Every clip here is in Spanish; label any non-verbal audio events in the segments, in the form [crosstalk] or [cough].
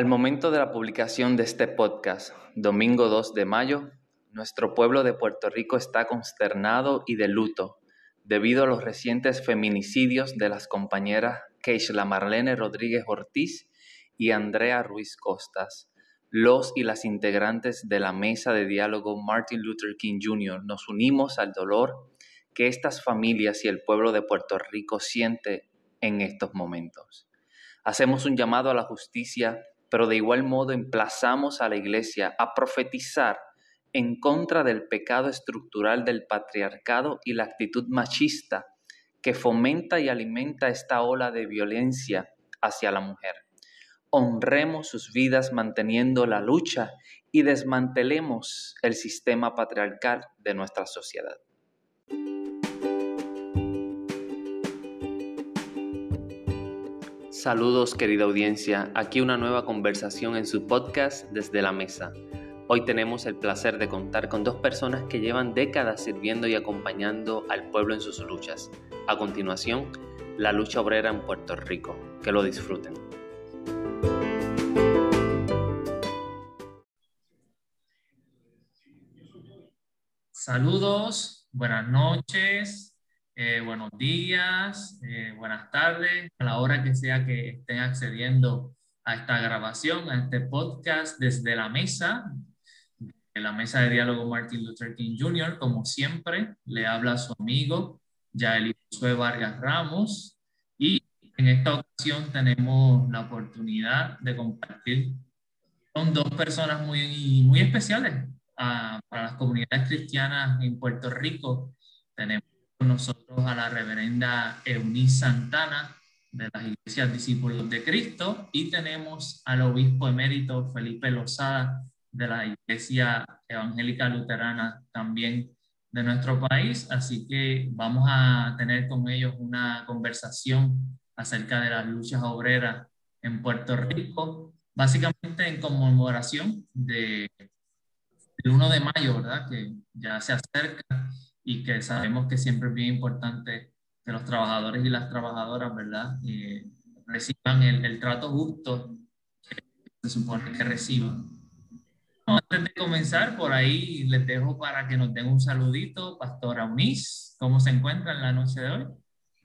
Al momento de la publicación de este podcast, domingo 2 de mayo, nuestro pueblo de Puerto Rico está consternado y de luto debido a los recientes feminicidios de las compañeras Keishla Marlene Rodríguez Ortiz y Andrea Ruiz Costas. Los y las integrantes de la mesa de diálogo Martin Luther King Jr. nos unimos al dolor que estas familias y el pueblo de Puerto Rico siente en estos momentos. Hacemos un llamado a la justicia, pero de igual modo emplazamos a la Iglesia a profetizar en contra del pecado estructural del patriarcado y la actitud machista que fomenta y alimenta esta ola de violencia hacia la mujer. Honremos sus vidas manteniendo la lucha y desmantelemos el sistema patriarcal de nuestra sociedad. Saludos querida audiencia, aquí una nueva conversación en su podcast desde la mesa. Hoy tenemos el placer de contar con dos personas que llevan décadas sirviendo y acompañando al pueblo en sus luchas. A continuación, la lucha obrera en Puerto Rico. Que lo disfruten. Saludos, buenas noches, eh, buenos días, eh, buenas tardes, a la hora que sea que estén accediendo a esta grabación, a este podcast desde la mesa en la mesa de diálogo Martin Luther King Jr., como siempre, le habla a su amigo Yael Josué Vargas Ramos y en esta ocasión tenemos la oportunidad de compartir con dos personas muy, muy especiales ah, para las comunidades cristianas en Puerto Rico. Tenemos nosotros a la reverenda Eunice Santana de las Iglesias Discípulos de Cristo y tenemos al obispo emérito Felipe Lozada de la Iglesia Evangélica Luterana también de nuestro país, así que vamos a tener con ellos una conversación acerca de las luchas obreras en Puerto Rico, básicamente en conmemoración de, del 1 de mayo, ¿verdad? Que ya se acerca y que sabemos que siempre es bien importante que los trabajadores y las trabajadoras, ¿verdad? Eh, reciban el, el trato justo que se supone que reciban antes de comenzar, por ahí les dejo para que nos den un saludito. Pastora Unis, ¿cómo se encuentra en la noche de hoy?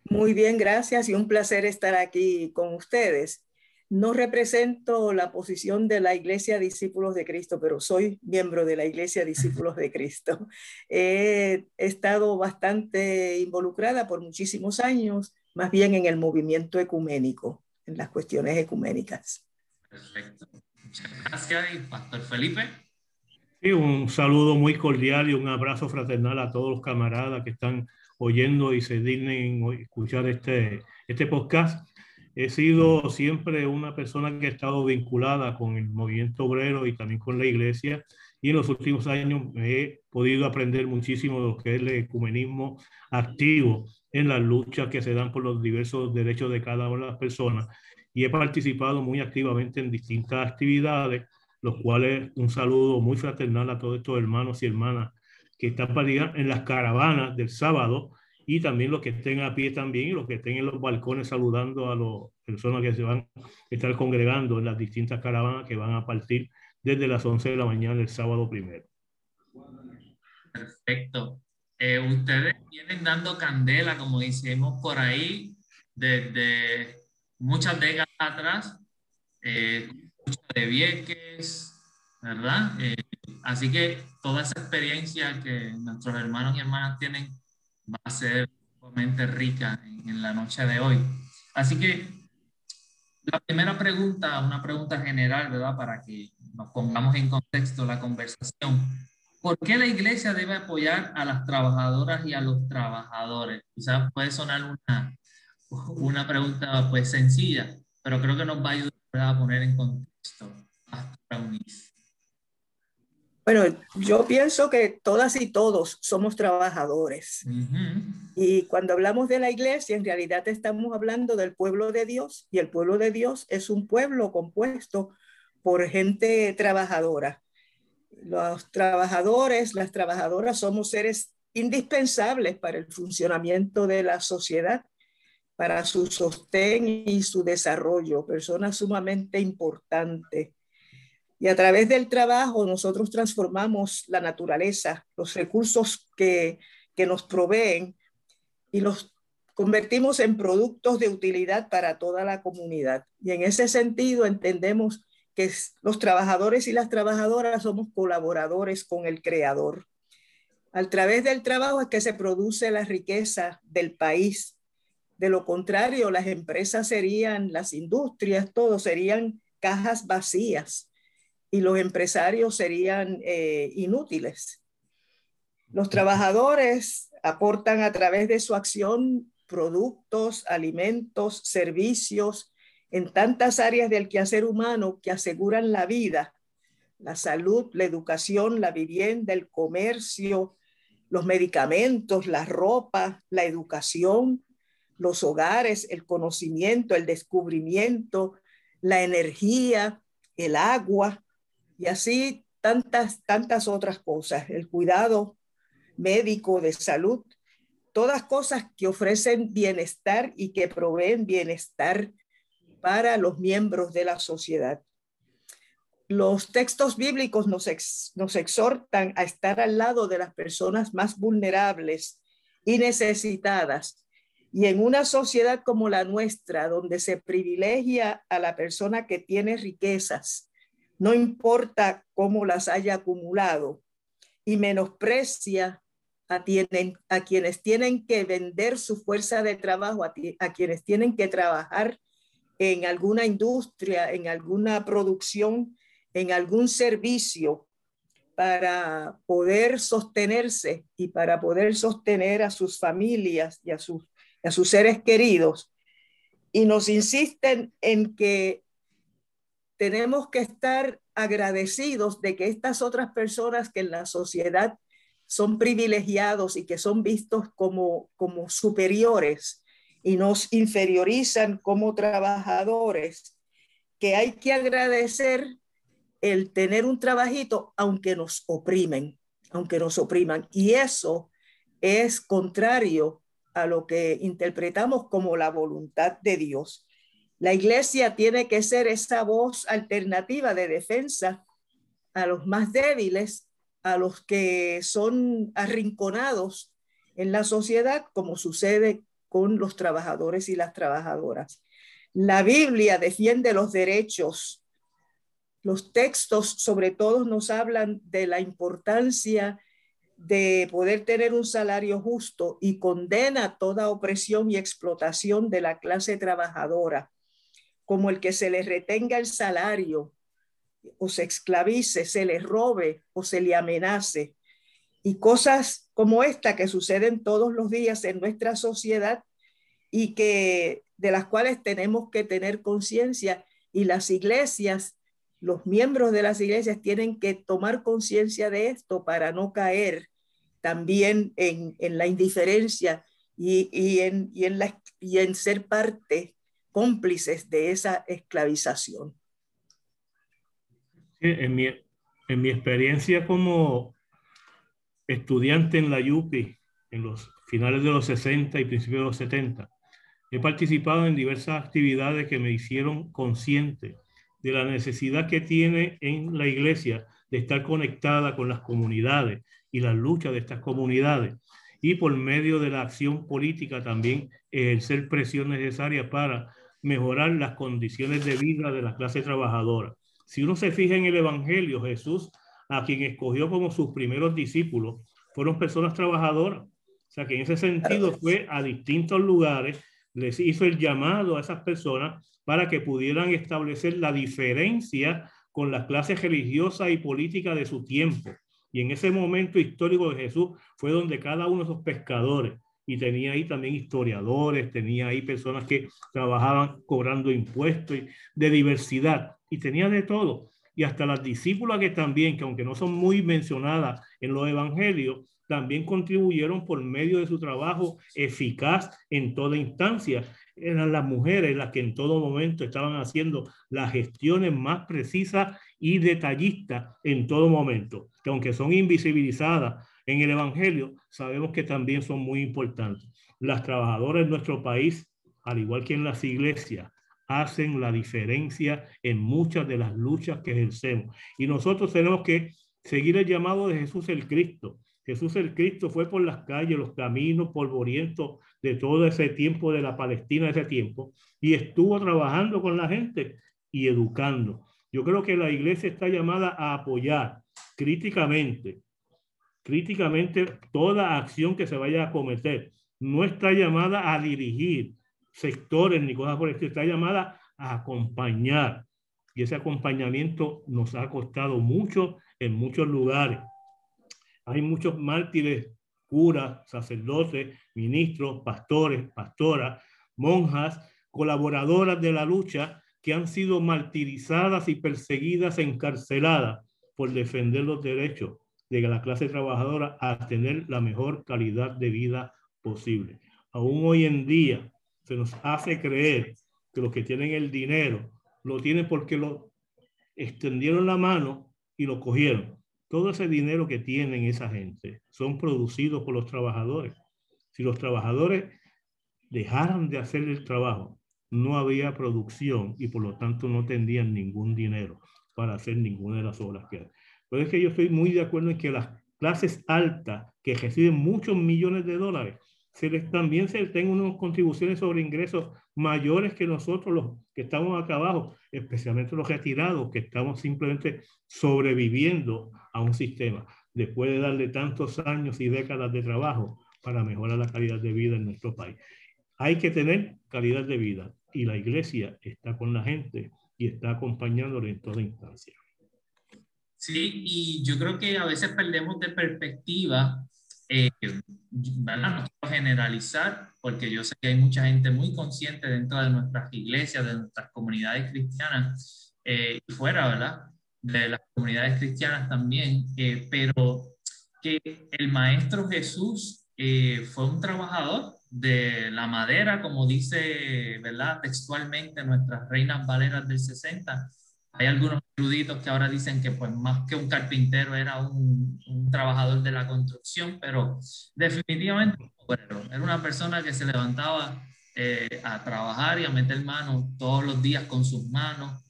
Muy bien, gracias y un placer estar aquí con ustedes. No represento la posición de la Iglesia Discípulos de Cristo, pero soy miembro de la Iglesia Discípulos de Cristo. [laughs] He estado bastante involucrada por muchísimos años, más bien en el movimiento ecuménico, en las cuestiones ecuménicas. Perfecto. Muchas gracias. ¿Y Pastor Felipe? Sí, un saludo muy cordial y un abrazo fraternal a todos los camaradas que están oyendo y se dignen escuchar este, este podcast. He sido siempre una persona que ha estado vinculada con el movimiento obrero y también con la iglesia y en los últimos años he podido aprender muchísimo de lo que es el ecumenismo activo en las luchas que se dan por los diversos derechos de cada una de las personas y he participado muy activamente en distintas actividades, los cuales un saludo muy fraternal a todos estos hermanos y hermanas que están en las caravanas del sábado y también los que estén a pie también y los que estén en los balcones saludando a las personas que se van a estar congregando en las distintas caravanas que van a partir desde las 11 de la mañana el sábado primero. Perfecto. Eh, ustedes vienen dando candela, como decimos por ahí, desde muchas décadas atrás, eh, de Vieques, ¿verdad? Eh, así que toda esa experiencia que nuestros hermanos y hermanas tienen va a ser sumamente rica en, en la noche de hoy. Así que la primera pregunta, una pregunta general, ¿verdad? Para que nos pongamos en contexto la conversación. ¿Por qué la iglesia debe apoyar a las trabajadoras y a los trabajadores? Quizás puede sonar una, una pregunta pues sencilla, pero creo que nos va a ayudar a poner en contexto. Bueno, yo pienso que todas y todos somos trabajadores. Y cuando hablamos de la iglesia, en realidad estamos hablando del pueblo de Dios y el pueblo de Dios es un pueblo compuesto por gente trabajadora. Los trabajadores, las trabajadoras somos seres indispensables para el funcionamiento de la sociedad para su sostén y su desarrollo, personas sumamente importantes. Y a través del trabajo nosotros transformamos la naturaleza, los recursos que, que nos proveen y los convertimos en productos de utilidad para toda la comunidad. Y en ese sentido entendemos que los trabajadores y las trabajadoras somos colaboradores con el creador. A través del trabajo es que se produce la riqueza del país. De lo contrario, las empresas serían, las industrias, todo serían cajas vacías y los empresarios serían eh, inútiles. Los trabajadores aportan a través de su acción productos, alimentos, servicios en tantas áreas del quehacer humano que aseguran la vida, la salud, la educación, la vivienda, el comercio, los medicamentos, la ropa, la educación, los hogares, el conocimiento, el descubrimiento, la energía, el agua y así tantas, tantas otras cosas, el cuidado médico de salud todas cosas que ofrecen bienestar y que proveen bienestar para los miembros de la sociedad. Los textos bíblicos nos, nos exhortan a estar al lado de las personas más vulnerables y necesitadas. Y en una sociedad como la nuestra, donde se privilegia a la persona que tiene riquezas, no importa cómo las haya acumulado, y menosprecia a, quienes tienen que vender su fuerza de trabajo, a, a quienes tienen que trabajar en alguna industria, en alguna producción, en algún servicio para poder sostenerse y para poder sostener a sus familias y a sus, a sus seres queridos. Y nos insisten en que tenemos que estar agradecidos de que estas otras personas que en la sociedad son privilegiados y que son vistos como, como superiores y nos inferiorizan como trabajadores, que hay que agradecer el tener un trabajito aunque nos oprimen, aunque nos opriman. Y eso es contrario a lo que interpretamos como la voluntad de Dios. La iglesia tiene que ser esa voz alternativa de defensa a los más débiles a los que son arrinconados en la sociedad, como sucede con los trabajadores y las trabajadoras. La Biblia defiende los derechos. Los textos, sobre todo, nos hablan de la importancia de poder tener un salario justo y condena toda opresión y explotación de la clase trabajadora, como el que se le retenga el salario, o se esclavice, se le robe o se le amenace. Y cosas como esta que suceden todos los días en nuestra sociedad y que de las cuales tenemos que tener conciencia y las iglesias, los miembros de las iglesias tienen que tomar conciencia de esto para no caer también en, la indiferencia y, en, la, y en ser parte cómplices de esa esclavización. En mi, en mi experiencia como estudiante en la YUPI en los finales de los 60 y principios de los 70, he participado en diversas actividades que me hicieron consciente de la necesidad que tiene en la iglesia de estar conectada con las comunidades y la lucha de estas comunidades y por medio de la acción política también ejercer presión necesaria para mejorar las condiciones de vida de la clase trabajadora. Si uno se fija en el Evangelio, Jesús, a quien escogió como sus primeros discípulos, fueron personas trabajadoras. O sea que en ese sentido fue a distintos lugares, les hizo el llamado a esas personas para que pudieran establecer la diferencia con las clases religiosas y políticas de su tiempo. Y en ese momento histórico de Jesús fue donde cada uno de esos pescadores, y tenía ahí también historiadores, tenía ahí personas que trabajaban cobrando impuestos de diversidad y tenía de todo. Y hasta las discípulas que también, que aunque no son muy mencionadas en los evangelios, también contribuyeron por medio de su trabajo eficaz en toda instancia. Eran las mujeres las que en todo momento estaban haciendo las gestiones más precisas y detallistas en todo momento, que aunque son invisibilizadas en el Evangelio, sabemos que también son muy importantes. Las trabajadoras en nuestro país al igual que en las iglesias, hacen la diferencia en muchas de las luchas que ejercemos. Y nosotros tenemos que seguir el llamado de Jesús el Cristo. Jesús el Cristo fue por las calles, los caminos polvorientos de todo ese tiempo de la Palestina, ese tiempo, y estuvo trabajando con la gente y educando. Yo creo que la iglesia está llamada a apoyar críticamente, críticamente toda acción que se vaya a cometer. No está llamada a dirigir sectores ni cosas por el estilo, está llamada a acompañar. Y ese acompañamiento nos ha costado mucho en muchos lugares. Hay muchos mártires, curas, sacerdotes, ministros, pastores, pastoras, monjas, colaboradoras de la lucha que han sido martirizadas y perseguidas, encarceladas por defender los derechos de la clase trabajadora a tener la mejor calidad de vida posible. Aún hoy en día se nos hace creer que los que tienen el dinero lo tienen porque lo extendieron la mano y lo cogieron. Todo ese dinero que tienen esa gente son producidos por los trabajadores. Si los trabajadores dejaran de hacer el trabajo, no había producción y por lo tanto no tendrían ningún dinero para hacer ninguna de las obras que hay. Pero es que yo estoy muy de acuerdo en que las clases altas que reciben muchos millones de dólares, se les, también se tengan unas contribuciones sobre ingresos mayores que nosotros los que estamos acá abajo, especialmente los retirados, que estamos simplemente sobreviviendo a un sistema, después de darle tantos años y décadas de trabajo para mejorar la calidad de vida en nuestro país. Hay que tener calidad de vida y la iglesia está con la gente y está acompañándole en toda instancia. Sí, y yo creo que a veces perdemos de perspectiva, eh, no generalizar, porque yo sé que hay mucha gente muy consciente dentro de nuestras iglesias, de nuestras comunidades cristianas eh, y fuera, ¿verdad? De las comunidades cristianas también, eh, pero que el Maestro Jesús eh, fue un trabajador de la madera, como dice, ¿verdad? Textualmente nuestras reinas valeras del 60. Hay algunos eruditos que ahora dicen que pues más que un carpintero era un, un trabajador de la construcción, pero definitivamente era una persona que se levantaba eh, a trabajar y a meter manos todos los días con sus manos.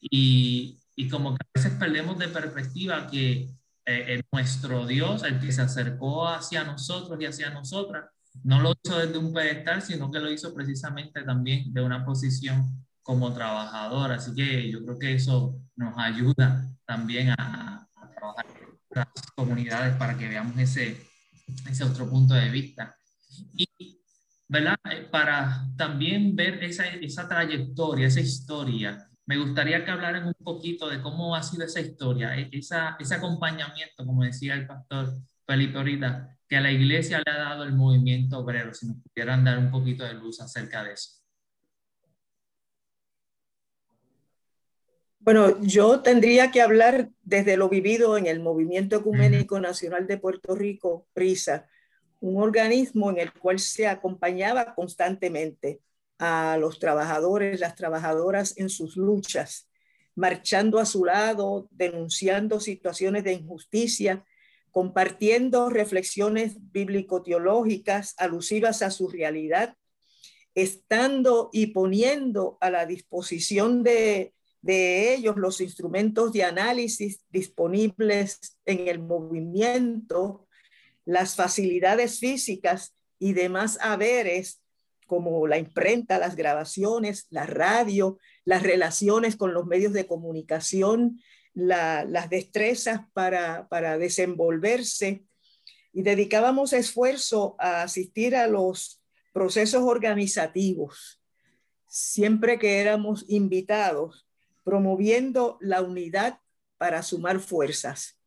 Y, y como que a veces perdemos de perspectiva que eh, nuestro Dios, el que se acercó hacia nosotros y hacia nosotras, no lo hizo desde un pedestal, sino que lo hizo precisamente también de una posición como trabajador. Así que yo creo que eso nos ayuda también a, trabajar en las comunidades para que veamos ese, otro punto de vista. Y, ¿verdad? Eh, para también ver esa, trayectoria, esa historia, me gustaría que hablaran un poquito de cómo ha sido esa historia, e, ese acompañamiento, como decía el pastor Felipe ahorita, que a la iglesia le ha dado el movimiento obrero, si nos pudieran dar un poquito de luz acerca de eso. Bueno, yo tendría que hablar desde lo vivido en el Movimiento Ecuménico Nacional de Puerto Rico, PRISA, un organismo en el cual se acompañaba constantemente a los trabajadores, las trabajadoras en sus luchas, marchando a su lado, denunciando situaciones de injusticia compartiendo reflexiones bíblico-teológicas alusivas a su realidad, estando y poniendo a la disposición de, de ellos los instrumentos de análisis disponibles en el movimiento, las facilidades físicas y demás haberes como la imprenta, las grabaciones, la radio, las relaciones con los medios de comunicación, las destrezas para, para desenvolverse. Y dedicábamos esfuerzo a asistir a los procesos organizativos, siempre que éramos invitados, promoviendo la unidad para sumar fuerzas,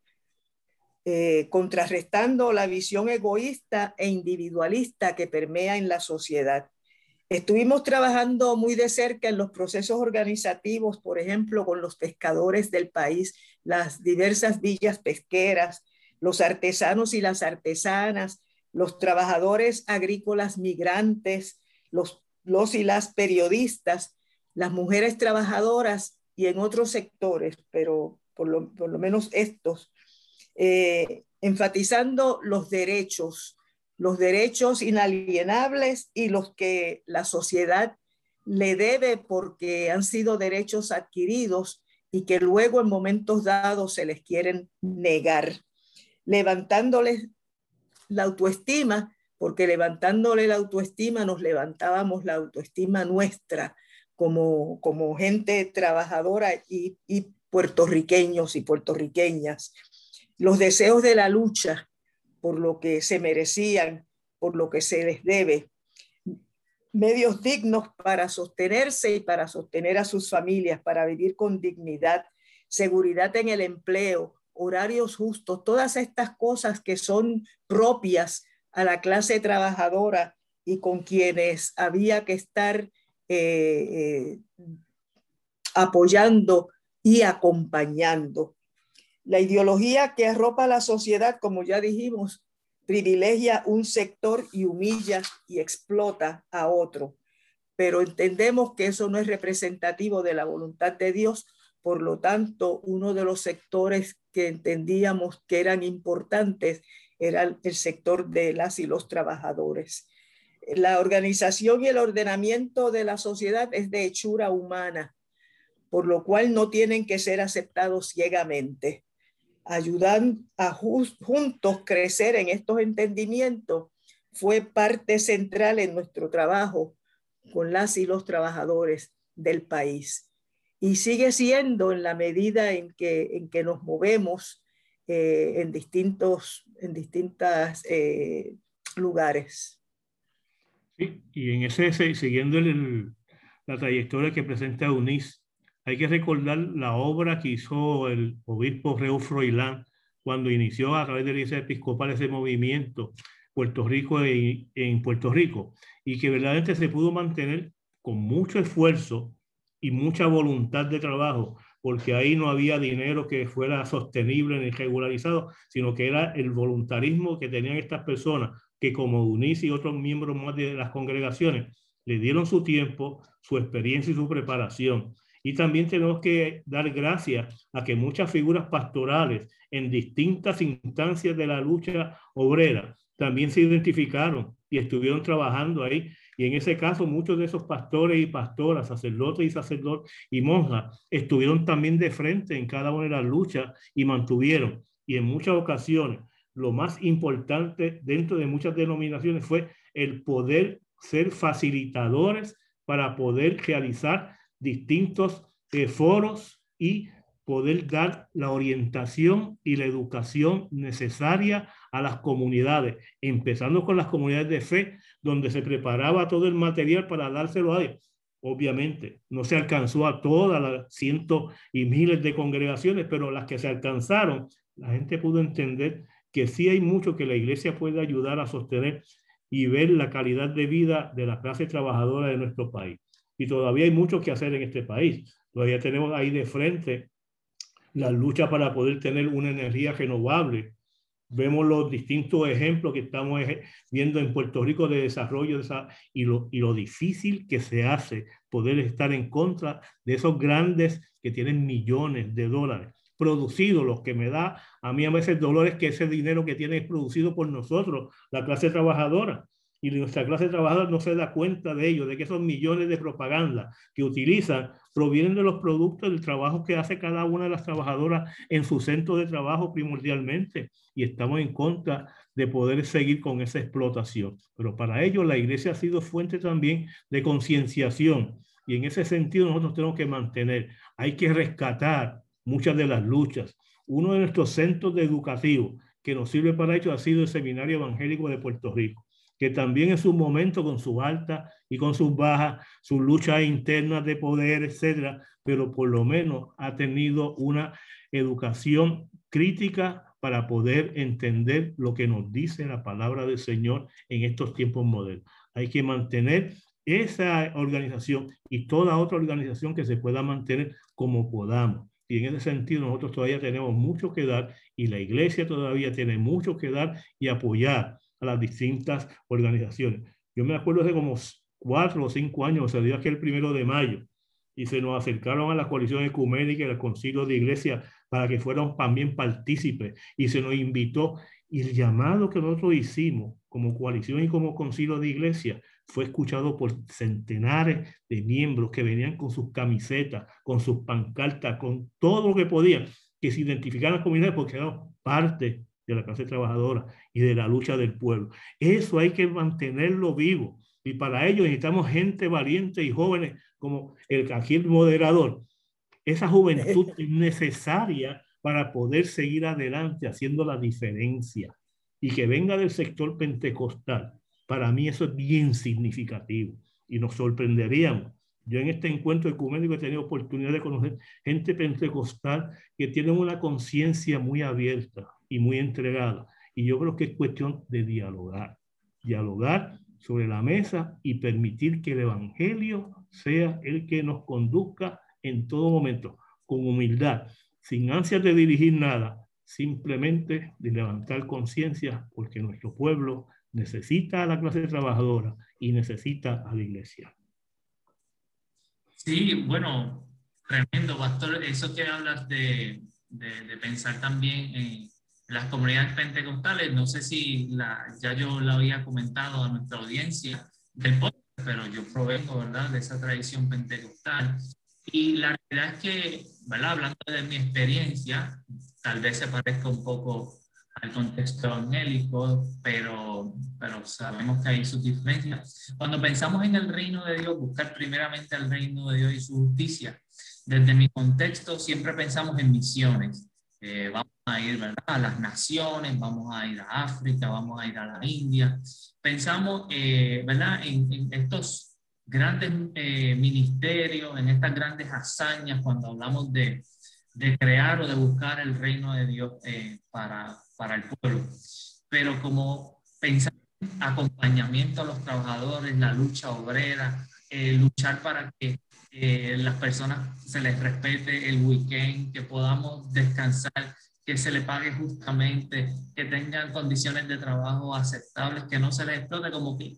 eh, contrarrestando la visión egoísta e individualista que permea en la sociedad. Estuvimos trabajando muy de cerca en los procesos organizativos, por ejemplo, con los pescadores del país, las diversas villas pesqueras, los artesanos y las artesanas, los trabajadores agrícolas migrantes, los, los y las periodistas, las mujeres trabajadoras y en otros sectores, pero por lo, menos estos, eh, enfatizando los derechos los derechos inalienables y los que la sociedad le debe porque han sido derechos adquiridos y que luego en momentos dados se les quieren negar, levantándoles la autoestima, porque levantándole la autoestima nos levantábamos la autoestima nuestra como, como gente trabajadora y, y puertorriqueños y puertorriqueñas, los deseos de la lucha por lo que se merecían, por lo que se les debe, medios dignos para sostenerse y para sostener a sus familias, para vivir con dignidad, seguridad en el empleo, horarios justos, todas estas cosas que son propias a la clase trabajadora y con quienes había que estar eh, eh, apoyando y acompañando. La ideología que arropa la sociedad, como ya dijimos, privilegia un sector y humilla y explota a otro. Pero entendemos que eso no es representativo de la voluntad de Dios. Por lo tanto, uno de los sectores que entendíamos que eran importantes era el sector de las y los trabajadores. La organización y el ordenamiento de la sociedad es de hechura humana, por lo cual no tienen que ser aceptados ciegamente ayudan a juntos crecer en estos entendimientos fue parte central en nuestro trabajo con las y los trabajadores del país. Y sigue siendo en la medida en que, en que nos movemos eh, en distintos en distintas, eh, lugares. Sí, y en ese, siguiendo la trayectoria que presenta UNIS, hay que recordar la obra que hizo el obispo Reu Froilán cuando inició a través de la Iglesia Episcopal ese movimiento Puerto Rico en Puerto Rico y que verdaderamente se pudo mantener con mucho esfuerzo y mucha voluntad de trabajo, porque ahí no había dinero que fuera sostenible ni regularizado, sino que era el voluntarismo que tenían estas personas, que como UNIS y otros miembros más de las congregaciones, le dieron su tiempo, su experiencia y su preparación y también tenemos que dar gracias a que muchas figuras pastorales en distintas instancias de la lucha obrera también se identificaron y estuvieron trabajando ahí. Y en ese caso, muchos de esos pastores y pastoras, sacerdotes y sacerdotes y monjas, estuvieron también de frente en cada una de las luchas y mantuvieron. Y en muchas ocasiones, lo más importante dentro de muchas denominaciones fue el poder ser facilitadores para poder realizar distintos eh, foros y poder dar la orientación y la educación necesaria a las comunidades, empezando con las comunidades de fe, donde se preparaba todo el material para dárselo a ellos. Obviamente, no se alcanzó a todas las cientos y miles de congregaciones, pero las que se alcanzaron, la gente pudo entender que sí hay mucho que la iglesia puede ayudar a sostener y ver la calidad de vida de la clase trabajadora de nuestro país y todavía hay mucho que hacer en este país. Todavía tenemos ahí de frente la lucha para poder tener una energía renovable. Vemos los distintos ejemplos que estamos viendo en Puerto Rico de desarrollo y, lo, y lo difícil que se hace poder estar en contra de esos grandes que tienen millones de dólares producidos, los que me da a mí a veces dolores que ese dinero que tiene es producido por nosotros, la clase trabajadora y nuestra clase trabajadora no se da cuenta de ello, de que esos millones de propaganda que utilizan provienen de los productos del trabajo que hace cada una de las trabajadoras en su centro de trabajo primordialmente. Y estamos en contra de poder seguir con esa explotación. Pero para ello la iglesia ha sido fuente también de concienciación. Y en ese sentido nosotros tenemos que mantener, hay que rescatar muchas de las luchas. Uno de nuestros centros de educativos que nos sirve para ello ha sido el Seminario Evangélico de Puerto Rico que también en su momento con sus altas y con sus bajas, sus luchas internas de poder, etcétera, pero por lo menos ha tenido una educación crítica para poder entender lo que nos dice la palabra del Señor en estos tiempos modernos. Hay que mantener esa organización y toda otra organización que se pueda mantener como podamos. Y en ese sentido nosotros todavía tenemos mucho que dar y la iglesia todavía tiene mucho que dar y apoyar a las distintas organizaciones. Yo me acuerdo hace como cuatro o cinco años, se dio aquel primero de mayo, y se nos acercaron a la coalición ecuménica y al concilio de iglesia para que fuéramos también partícipes, y se nos invitó, Y el llamado que nosotros hicimos como coalición y como concilio de iglesia fue escuchado por centenares de miembros que venían con sus camisetas, con sus pancartas, con todo lo que podían, que se identificaran comunidades porque eran parte de la clase trabajadora y de la lucha del pueblo. Eso hay que mantenerlo vivo. Y para ello necesitamos gente valiente y jóvenes como el aquí moderador. Esa juventud es [laughs] necesaria para poder seguir adelante haciendo la diferencia y que venga del sector pentecostal. Para mí eso es bien significativo y nos sorprenderíamos. Yo en este encuentro ecuménico he tenido oportunidad de conocer gente pentecostal que tiene una conciencia muy abierta y muy entregada. Y yo creo que es cuestión de dialogar, dialogar sobre la mesa y permitir que el Evangelio sea el que nos conduzca en todo momento, con humildad, sin ansias de dirigir nada, simplemente de levantar conciencia, porque nuestro pueblo necesita a la clase trabajadora y necesita a la iglesia. Sí, bueno, tremendo, pastor. Eso que hablas de, de, pensar también en las comunidades pentecostales, no sé si la, ya yo lo había comentado a nuestra audiencia del podcast, pero yo provengo, ¿verdad?, de esa tradición pentecostal. Y la realidad es que, ¿verdad? Hablando de mi experiencia, tal vez se parezca un poco al contexto evangélico, pero, pero sabemos que hay sus diferencias. Cuando pensamos en el reino de Dios, buscar primeramente el reino de Dios y su justicia, desde mi contexto siempre pensamos en misiones. Eh, vamos a ir ¿verdad? a las naciones, vamos a ir a África, vamos a ir a la India. Pensamos eh, ¿verdad? En, en, estos grandes eh, ministerios, en estas grandes hazañas cuando hablamos de, de crear o de buscar el reino de Dios para, para el pueblo. Pero como pensar en acompañamiento a los trabajadores, la lucha obrera, eh, luchar para que eh, las personas se les respete el weekend, que podamos descansar, que se les pague justamente, que tengan condiciones de trabajo aceptables, que no se les explote como que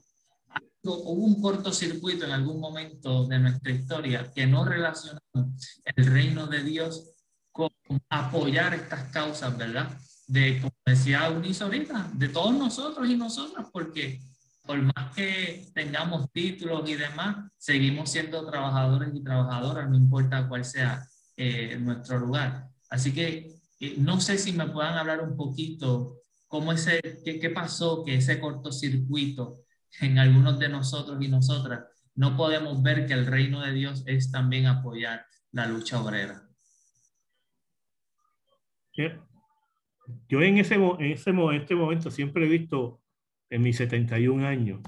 hubo un cortocircuito en algún momento de nuestra historia que no relacionamos el reino de Dios con apoyar estas causas, ¿verdad? De, como decía Unice ahorita, de todos nosotros y nosotras, porque por más que tengamos títulos y demás, seguimos siendo trabajadores y trabajadoras, no importa cuál sea eh, nuestro lugar. Así que eh, no sé si me puedan hablar un poquito cómo ese, qué, qué pasó, que ese cortocircuito en algunos de nosotros y nosotras no podemos ver que el reino de Dios es también apoyar la lucha obrera. Yo en ese, en ese este momento siempre he visto, en mis 71 años,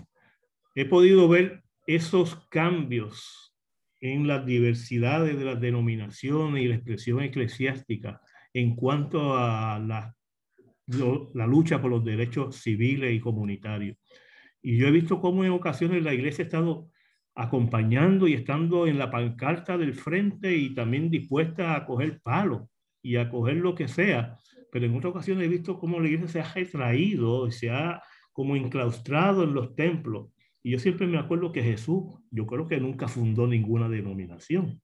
he podido ver esos cambios en las diversidades de las denominaciones y la expresión eclesiástica en cuanto a la, la lucha por los derechos civiles y comunitarios. Y yo he visto cómo en ocasiones la iglesia ha estado acompañando y estando en la pancarta del frente y también dispuesta a coger palo y a coger lo que sea pero en otras ocasiones he visto cómo la iglesia se ha retraído se ha como enclaustrado en los templos. Y yo siempre me acuerdo que Jesús, yo creo que nunca fundó ninguna denominación,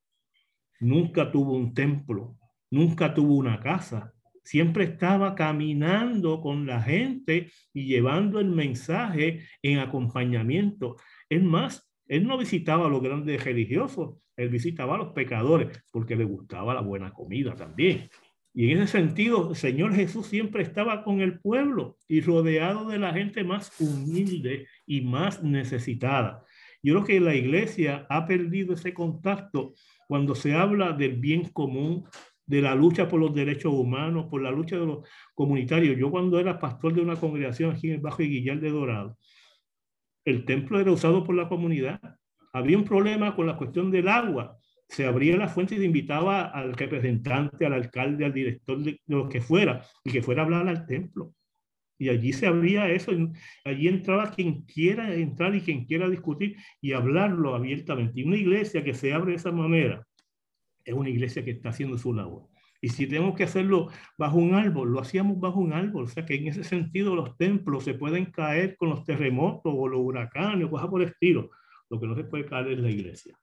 nunca tuvo un templo, nunca tuvo una casa, siempre estaba caminando con la gente y llevando el mensaje en acompañamiento. Es más, él no visitaba a los grandes religiosos, él visitaba a los pecadores porque le gustaba la buena comida también. Y en ese sentido, el Señor Jesús siempre estaba con el pueblo y rodeado de la gente más humilde y más necesitada. Yo creo que la iglesia ha perdido ese contacto cuando se habla del bien común, de la lucha por los derechos humanos, por la lucha de los comunitarios. Yo cuando era pastor de una congregación aquí en el Bajo Guillar de Dorado, el templo era usado por la comunidad. Había un problema con la cuestión del agua se abría la fuente y se invitaba al representante, al alcalde, al director de, lo que fuera, y que fuera a hablar al templo. Y allí se abría eso, allí entraba quien quiera entrar y quien quiera discutir y hablarlo abiertamente. Y una iglesia que se abre de esa manera es una iglesia que está haciendo su labor. Y si tenemos que hacerlo bajo un árbol, lo hacíamos bajo un árbol. O sea que en ese sentido los templos se pueden caer con los terremotos o los huracanes o cosas por el estilo. Lo que no se puede caer es la iglesia.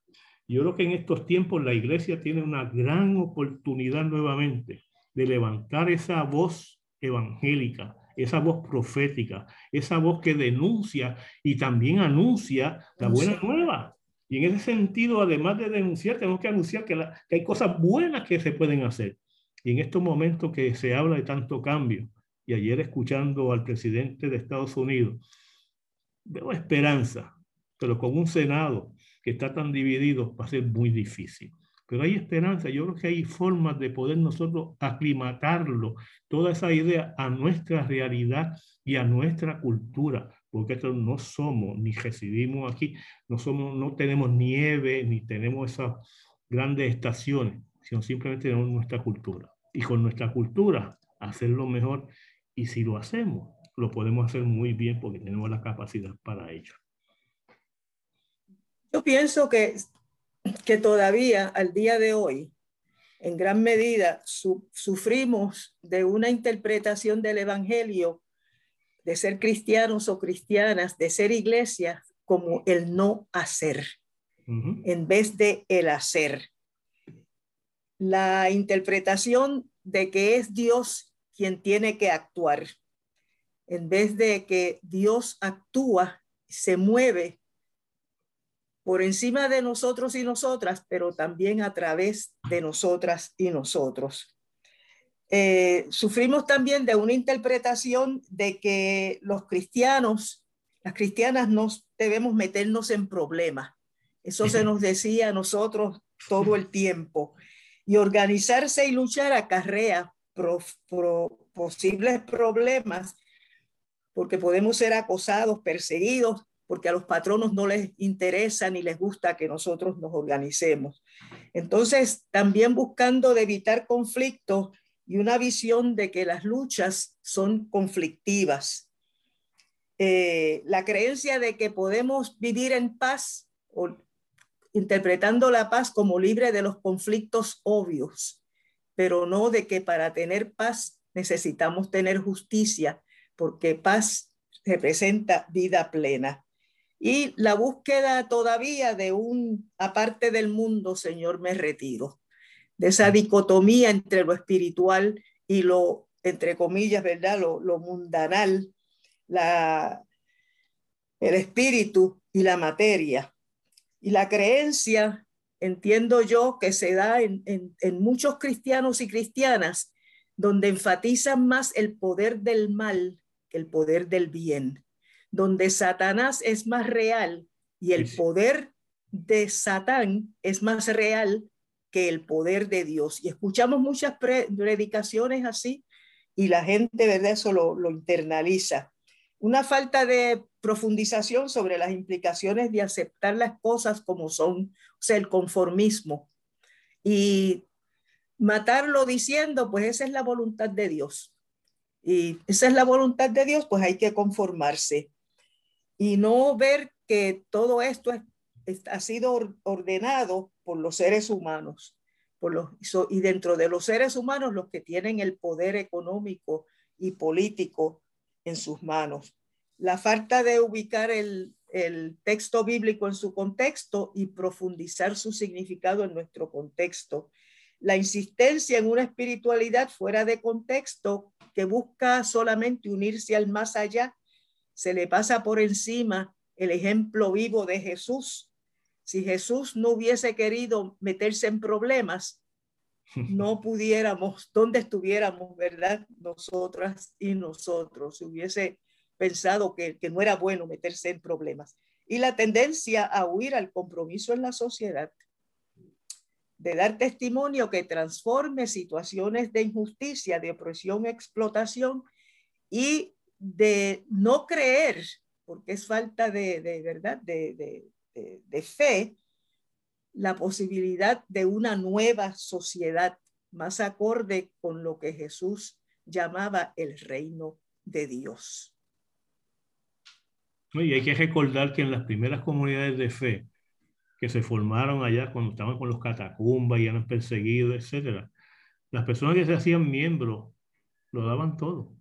Yo creo que en estos tiempos la iglesia tiene una gran oportunidad nuevamente de levantar esa voz evangélica, esa voz profética, esa voz que denuncia y también anuncia la buena nueva. Y en ese sentido, además de denunciar, tenemos que anunciar que, que hay cosas buenas que se pueden hacer. Y en estos momentos que se habla de tanto cambio, y ayer escuchando al presidente de Estados Unidos, veo esperanza, pero con un Senado que está tan dividido va a ser muy difícil. Pero hay esperanza, yo creo que hay formas de poder nosotros aclimatarlo, toda esa idea a nuestra realidad y a nuestra cultura, porque no somos ni residimos aquí, no, somos, no tenemos nieve ni tenemos esas grandes estaciones, sino simplemente tenemos nuestra cultura. Y con nuestra cultura hacerlo mejor y si lo hacemos, lo podemos hacer muy bien porque tenemos la capacidad para ello. Yo pienso que, que todavía al día de hoy, en gran medida, sufrimos de una interpretación del Evangelio de ser cristianos o cristianas, de ser iglesia, como el no hacer, en vez de el hacer. La interpretación de que es Dios quien tiene que actuar, en vez de que Dios actúa, se mueve por encima de nosotros y nosotras, pero también a través de nosotras y nosotros. Eh, sufrimos también de una interpretación de que los cristianos, las cristianas, no debemos meternos en problemas. Eso se nos decía a nosotros todo el tiempo. Y organizarse y luchar acarrea posibles problemas, porque podemos ser acosados, perseguidos, porque a los patronos no les interesa ni les gusta que nosotros nos organicemos. Entonces, también buscando de evitar conflictos y una visión de que las luchas son conflictivas. Eh, la creencia de que podemos vivir en paz, o, interpretando la paz como libre de los conflictos obvios, pero no de que para tener paz necesitamos tener justicia, porque paz representa vida plena. Y la búsqueda todavía de un, aparte del mundo, Señor, me retiro, de esa dicotomía entre lo espiritual y lo, entre comillas, ¿verdad? Lo, lo mundanal, la, el espíritu y la materia. Y la creencia, entiendo yo, que se da en, en, en muchos cristianos y cristianas, donde enfatizan más el poder del mal que el poder del bien, donde Satanás es más real y el poder de Satán es más real que el poder de Dios. Y escuchamos muchas predicaciones así y la gente, ¿verdad? Eso lo, lo internaliza. Una falta de profundización sobre las implicaciones de aceptar las cosas como son, o sea, el conformismo. Y matarlo diciendo, pues esa es la voluntad de Dios. Y esa es la voluntad de Dios, pues hay que conformarse. Y no ver que todo esto ha sido ordenado por los seres humanos. Por los, y dentro de los seres humanos, los que tienen el poder económico y político en sus manos. La falta de ubicar el, el texto bíblico en su contexto y profundizar su significado en nuestro contexto la insistencia en una espiritualidad fuera de contexto que busca solamente unirse al más allá, se le pasa por encima el ejemplo vivo de Jesús. Si Jesús no hubiese querido meterse en problemas, [laughs] no pudiéramos, ¿dónde estuviéramos, verdad? Nosotras y nosotros, si hubiese pensado que, que no era bueno meterse en problemas. Y la tendencia a huir al compromiso en la sociedad de dar testimonio que transforme situaciones de injusticia, de opresión, explotación y de no creer, porque es falta de, verdad, de, de fe, la posibilidad de una nueva sociedad más acorde con lo que Jesús llamaba el reino de Dios. Y hay que recordar que en las primeras comunidades de fe, que se formaron allá cuando estaban con los catacumbas y eran perseguidos, etcétera. Las personas que se hacían miembros lo daban todo.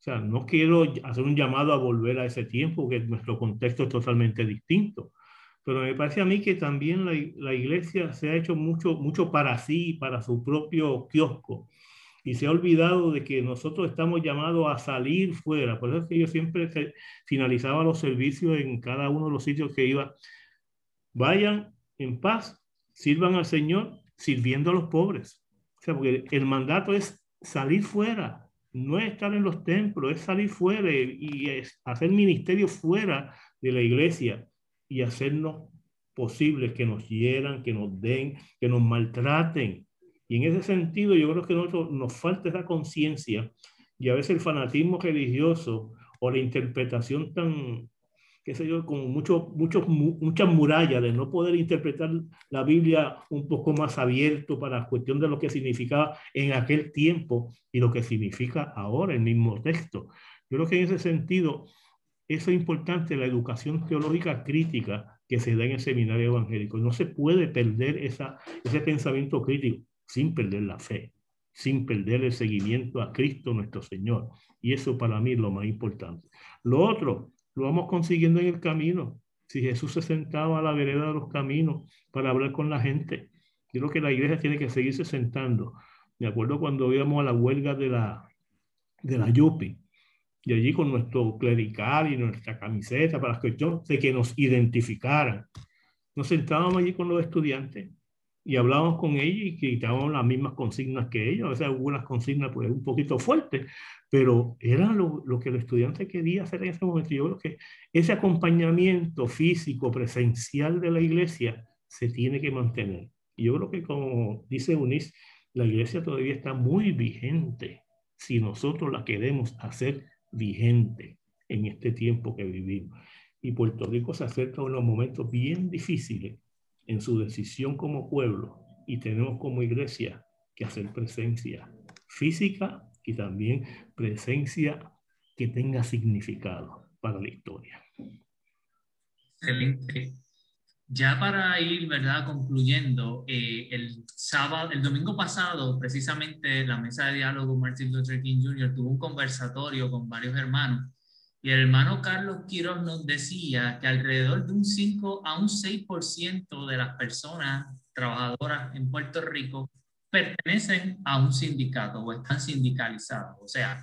O sea, no quiero hacer un llamado a volver a ese tiempo, que nuestro contexto es totalmente distinto. Pero me parece a mí que también la, la iglesia se ha hecho mucho, mucho para sí, para su propio kiosco. y se ha olvidado de que nosotros estamos llamados a salir fuera. Por eso es que yo siempre finalizaba los servicios en cada uno de los sitios que iba. Vayan en paz, sirvan al Señor sirviendo a los pobres. O sea, porque el mandato es salir fuera, no es estar en los templos, es salir fuera y hacer ministerio fuera de la iglesia y hacernos posibles que nos hieran, que nos den, que nos maltraten. Y en ese sentido yo creo que nosotros nos falta esa conciencia y a veces el fanatismo religioso o la interpretación tan, qué sé yo, con mucho, muchos, muchas murallas de no poder interpretar la Biblia un poco más abierto para la cuestión de lo que significaba en aquel tiempo y lo que significa ahora el mismo texto. Yo creo que en ese sentido eso es importante, la educación teológica crítica que se da en el seminario evangélico. No se puede perder esa, ese pensamiento crítico sin perder la fe, sin perder el seguimiento a Cristo nuestro Señor. Y eso para mí es lo más importante. Lo otro, lo vamos consiguiendo en el camino. Si Jesús se sentaba a la vereda de los caminos para hablar con la gente, creo que la iglesia tiene que seguirse sentando. Me acuerdo cuando íbamos a la huelga de la, de la Yupi, y allí con nuestro clerical y nuestra camiseta para la cuestión de que nos identificaran. Nos sentábamos allí con los estudiantes y hablábamos con ellos y quitábamos las mismas consignas que ellos. A veces algunas consignas pues un poquito fuertes, pero era lo, lo, que el estudiante quería hacer en ese momento. Yo creo que ese acompañamiento físico, presencial de la iglesia se tiene que mantener. Yo creo que como dice Unis, la iglesia todavía está muy vigente si nosotros la queremos hacer vigente en este tiempo que vivimos. Y Puerto Rico se acerca a unos momentos bien difíciles en su decisión como pueblo y tenemos como iglesia que hacer presencia física y también presencia que tenga significado para la historia. Excelente. Ya para ir, ¿verdad? Concluyendo, eh, el sábado, el domingo pasado, precisamente la mesa de diálogo Martin Luther King Jr. tuvo un conversatorio con varios hermanos y el hermano Carlos Quiroz nos decía que alrededor de un 5 a un 6% de las personas trabajadoras en Puerto Rico pertenecen a un sindicato o están sindicalizados. O sea,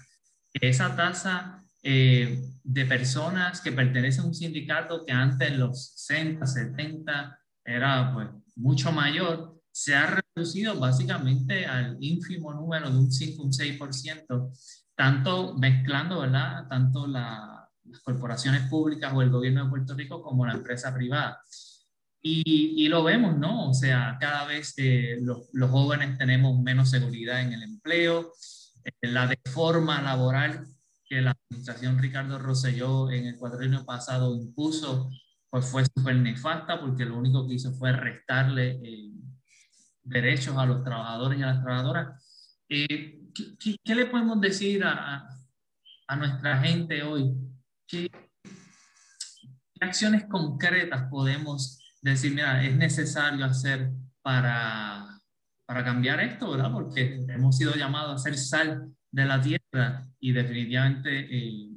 que esa tasa eh, de personas que pertenecen a un sindicato que antes en los 60, 70 era pues mucho mayor, se ha reducido básicamente al ínfimo número de un 5, un 6%, tanto mezclando, ¿verdad? Tanto la, las corporaciones públicas o el gobierno de Puerto Rico como la empresa privada. Y, y lo vemos, ¿no? O sea, cada vez eh, los, los, jóvenes tenemos menos seguridad en el empleo, eh, la deforma laboral que la administración Ricardo Rosselló en el cuadrino pasado impuso, pues fue súper nefasta porque lo único que hizo fue restarle eh, derechos a los trabajadores y a las trabajadoras. Eh, ¿qué, qué, le podemos decir a, a nuestra gente hoy? ¿Qué, ¿Qué acciones concretas podemos decir, mira, es necesario hacer para, para cambiar esto, ¿verdad? Porque hemos sido llamados a ser sal de la tierra y definitivamente eh,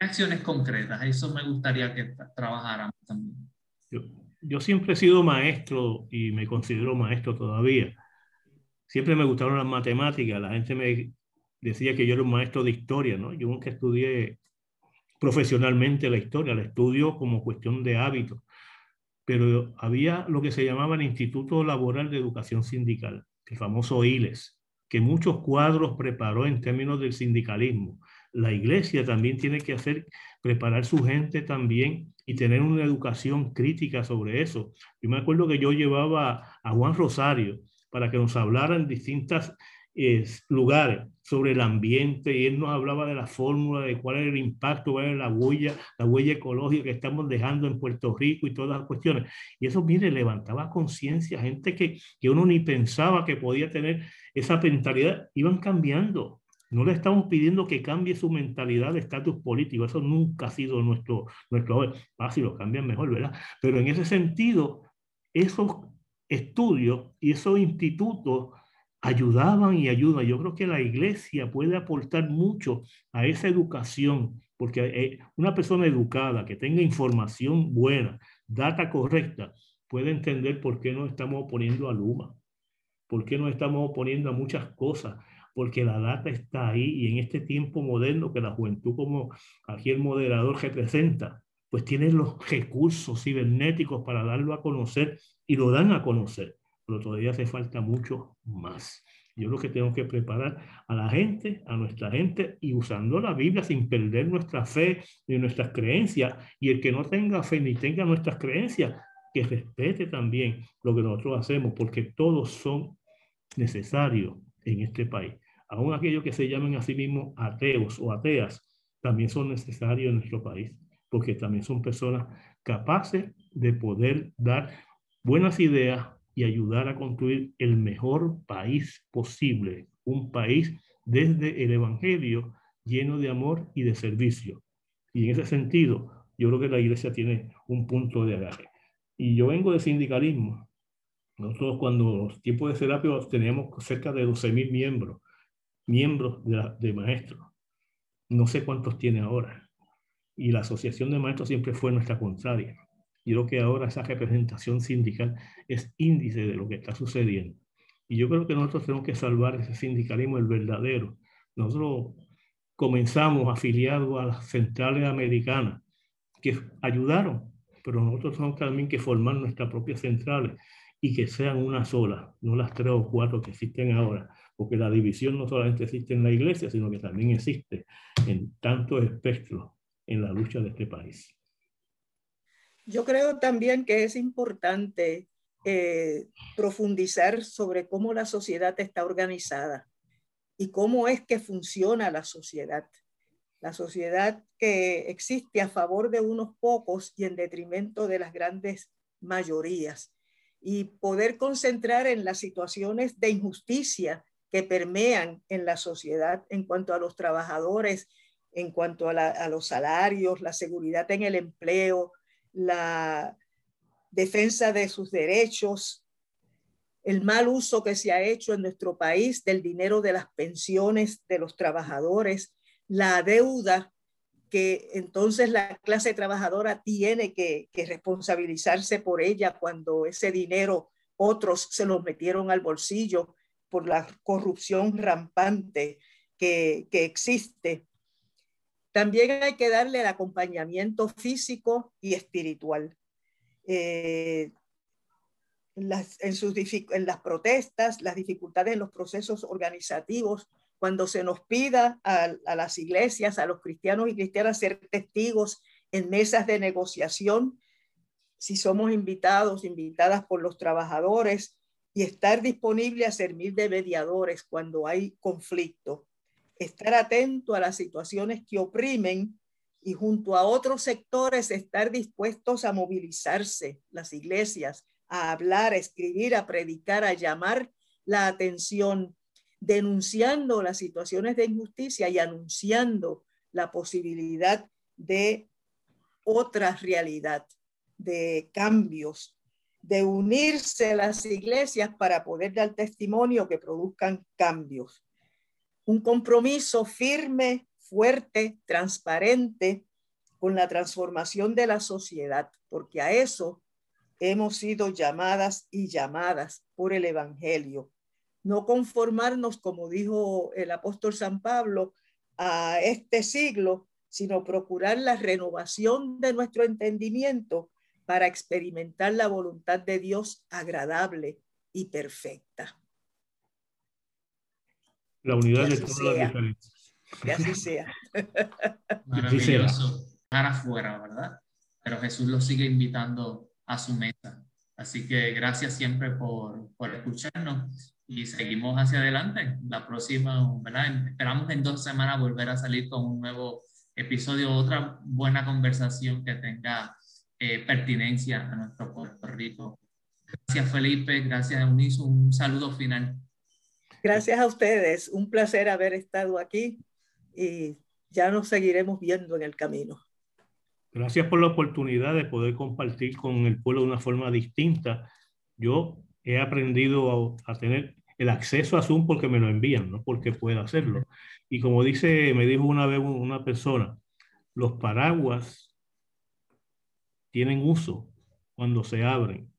acciones concretas. Eso me gustaría que trabajáramos también. Yo, yo, siempre he sido maestro y me considero maestro todavía. Siempre me gustaron las matemáticas. La gente me decía que yo era un maestro de historia, ¿no? Yo nunca estudié profesionalmente la historia, la estudio como cuestión de hábitos. Pero había lo que se llamaba el Instituto Laboral de Educación Sindical, el famoso ILES que muchos cuadros preparó en términos del sindicalismo. La iglesia también tiene que hacer, preparar su gente también y tener una educación crítica sobre eso. Yo me acuerdo que yo llevaba a Juan Rosario para que nos hablara en distintas lugares sobre el ambiente y él nos hablaba de la fórmula, de cuál era el impacto, cuál la huella, la huella ecológica que estamos dejando en Puerto Rico y todas las cuestiones. Y eso, mire, levantaba conciencia, gente que, que uno ni pensaba que podía tener esa mentalidad, iban cambiando. No le estamos pidiendo que cambie su mentalidad de estatus político, eso nunca ha sido nuestro, nuestro ah, si lo cambian mejor, ¿verdad? Pero en ese sentido, esos estudios y esos institutos ayudaban y ayudan. Yo creo que la iglesia puede aportar mucho a esa educación, porque eh, una persona educada que tenga información buena, data correcta, puede entender por qué nos estamos oponiendo a Luma, por qué nos estamos oponiendo a muchas cosas, porque la data está ahí y en este tiempo moderno que la juventud como aquí el moderador representa, pues tiene los recursos cibernéticos para darlo a conocer y lo dan a conocer, pero todavía hace falta mucho más. Yo creo que tengo que preparar a la gente, a nuestra gente, y usando la Biblia sin perder nuestra fe ni nuestras creencias. Y el que no tenga fe ni tenga nuestras creencias, que respete también lo que nosotros hacemos, porque todos son necesarios en este país. Aún aquellos que se llamen a sí mismos ateos o ateas, también son necesarios en nuestro país, porque también son personas capaces de poder dar buenas ideas y ayudar a construir el mejor país posible, un país desde el Evangelio lleno de amor y de servicio. Y en ese sentido, yo creo que la iglesia tiene un punto de agarre. Y yo vengo de sindicalismo. Nosotros cuando los tiempos de terapia teníamos cerca de 12.000 miembros, miembros de, de maestros. No sé cuántos tiene ahora. Y la asociación de maestros siempre fue nuestra contraria. Yo creo que ahora esa representación sindical es índice de lo que está sucediendo. Y yo creo que nosotros tenemos que salvar ese sindicalismo, el verdadero. Nosotros comenzamos afiliados a las centrales americanas que ayudaron pero nosotros tenemos también que formar nuestras propias centrales y que sean una sola, no las tres o cuatro que existen ahora, porque la división no solamente existe en la iglesia, sino que también existe en tantos espectros en la lucha de este país. Yo creo también que es importante eh, profundizar sobre cómo la sociedad está organizada y cómo es que funciona la sociedad la sociedad que existe a favor de unos pocos y en detrimento de las grandes mayorías, y poder concentrar en las situaciones de injusticia que permean en la sociedad en cuanto a los trabajadores, en cuanto a, los salarios, la seguridad en el empleo, la defensa de sus derechos, el mal uso que se ha hecho en nuestro país del dinero de las pensiones de los trabajadores, la deuda que entonces la clase trabajadora tiene que, responsabilizarse por ella cuando ese dinero otros se lo metieron al bolsillo por la corrupción rampante que, existe. También hay que darle el acompañamiento físico y espiritual. Eh, en, sus, en las protestas, las dificultades en los procesos organizativos, cuando se nos pida a, las iglesias, a los cristianos y cristianas ser testigos en mesas de negociación, si somos invitados, invitadas por los trabajadores y estar disponible a servir de mediadores cuando hay conflicto, estar atento a las situaciones que oprimen y junto a otros sectores estar dispuestos a movilizarse, las iglesias, a hablar, a escribir, a predicar, a llamar la atención denunciando las situaciones de injusticia y anunciando la posibilidad de otra realidad, de cambios, de unirse las iglesias para poder dar testimonio que produzcan cambios. Un compromiso firme, fuerte, transparente con la transformación de la sociedad, porque a eso hemos sido llamadas y llamadas por el Evangelio no conformarnos, como dijo el apóstol San Pablo, a este siglo, sino procurar la renovación de nuestro entendimiento para experimentar la voluntad de Dios agradable y perfecta. La unidad de todas las diferencias. Que así sea. [laughs] Maravilloso. Para afuera, ¿verdad? Pero Jesús lo sigue invitando a su mesa. Así que gracias siempre por, por escucharnos y seguimos hacia adelante. La próxima, ¿verdad? Esperamos en dos semanas volver a salir con un nuevo episodio, otra buena conversación que tenga eh, pertinencia a nuestro Puerto Rico. Gracias Felipe, gracias Eunice, un saludo final. Gracias a ustedes, un placer haber estado aquí y ya nos seguiremos viendo en el camino. Gracias por la oportunidad de poder compartir con el pueblo de una forma distinta. Yo he aprendido a, a tener el acceso a Zoom porque me lo envían, no porque pueda hacerlo. Y como dice, me dijo una vez una persona, los paraguas tienen uso cuando se abren.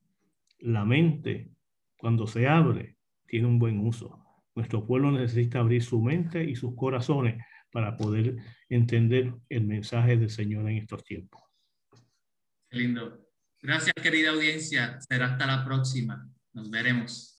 La mente, cuando se abre, tiene un buen uso. Nuestro pueblo necesita abrir su mente y sus corazones para poder entender el mensaje del Señor en estos tiempos. Lindo. Gracias, querida audiencia. Será hasta la próxima. Nos veremos.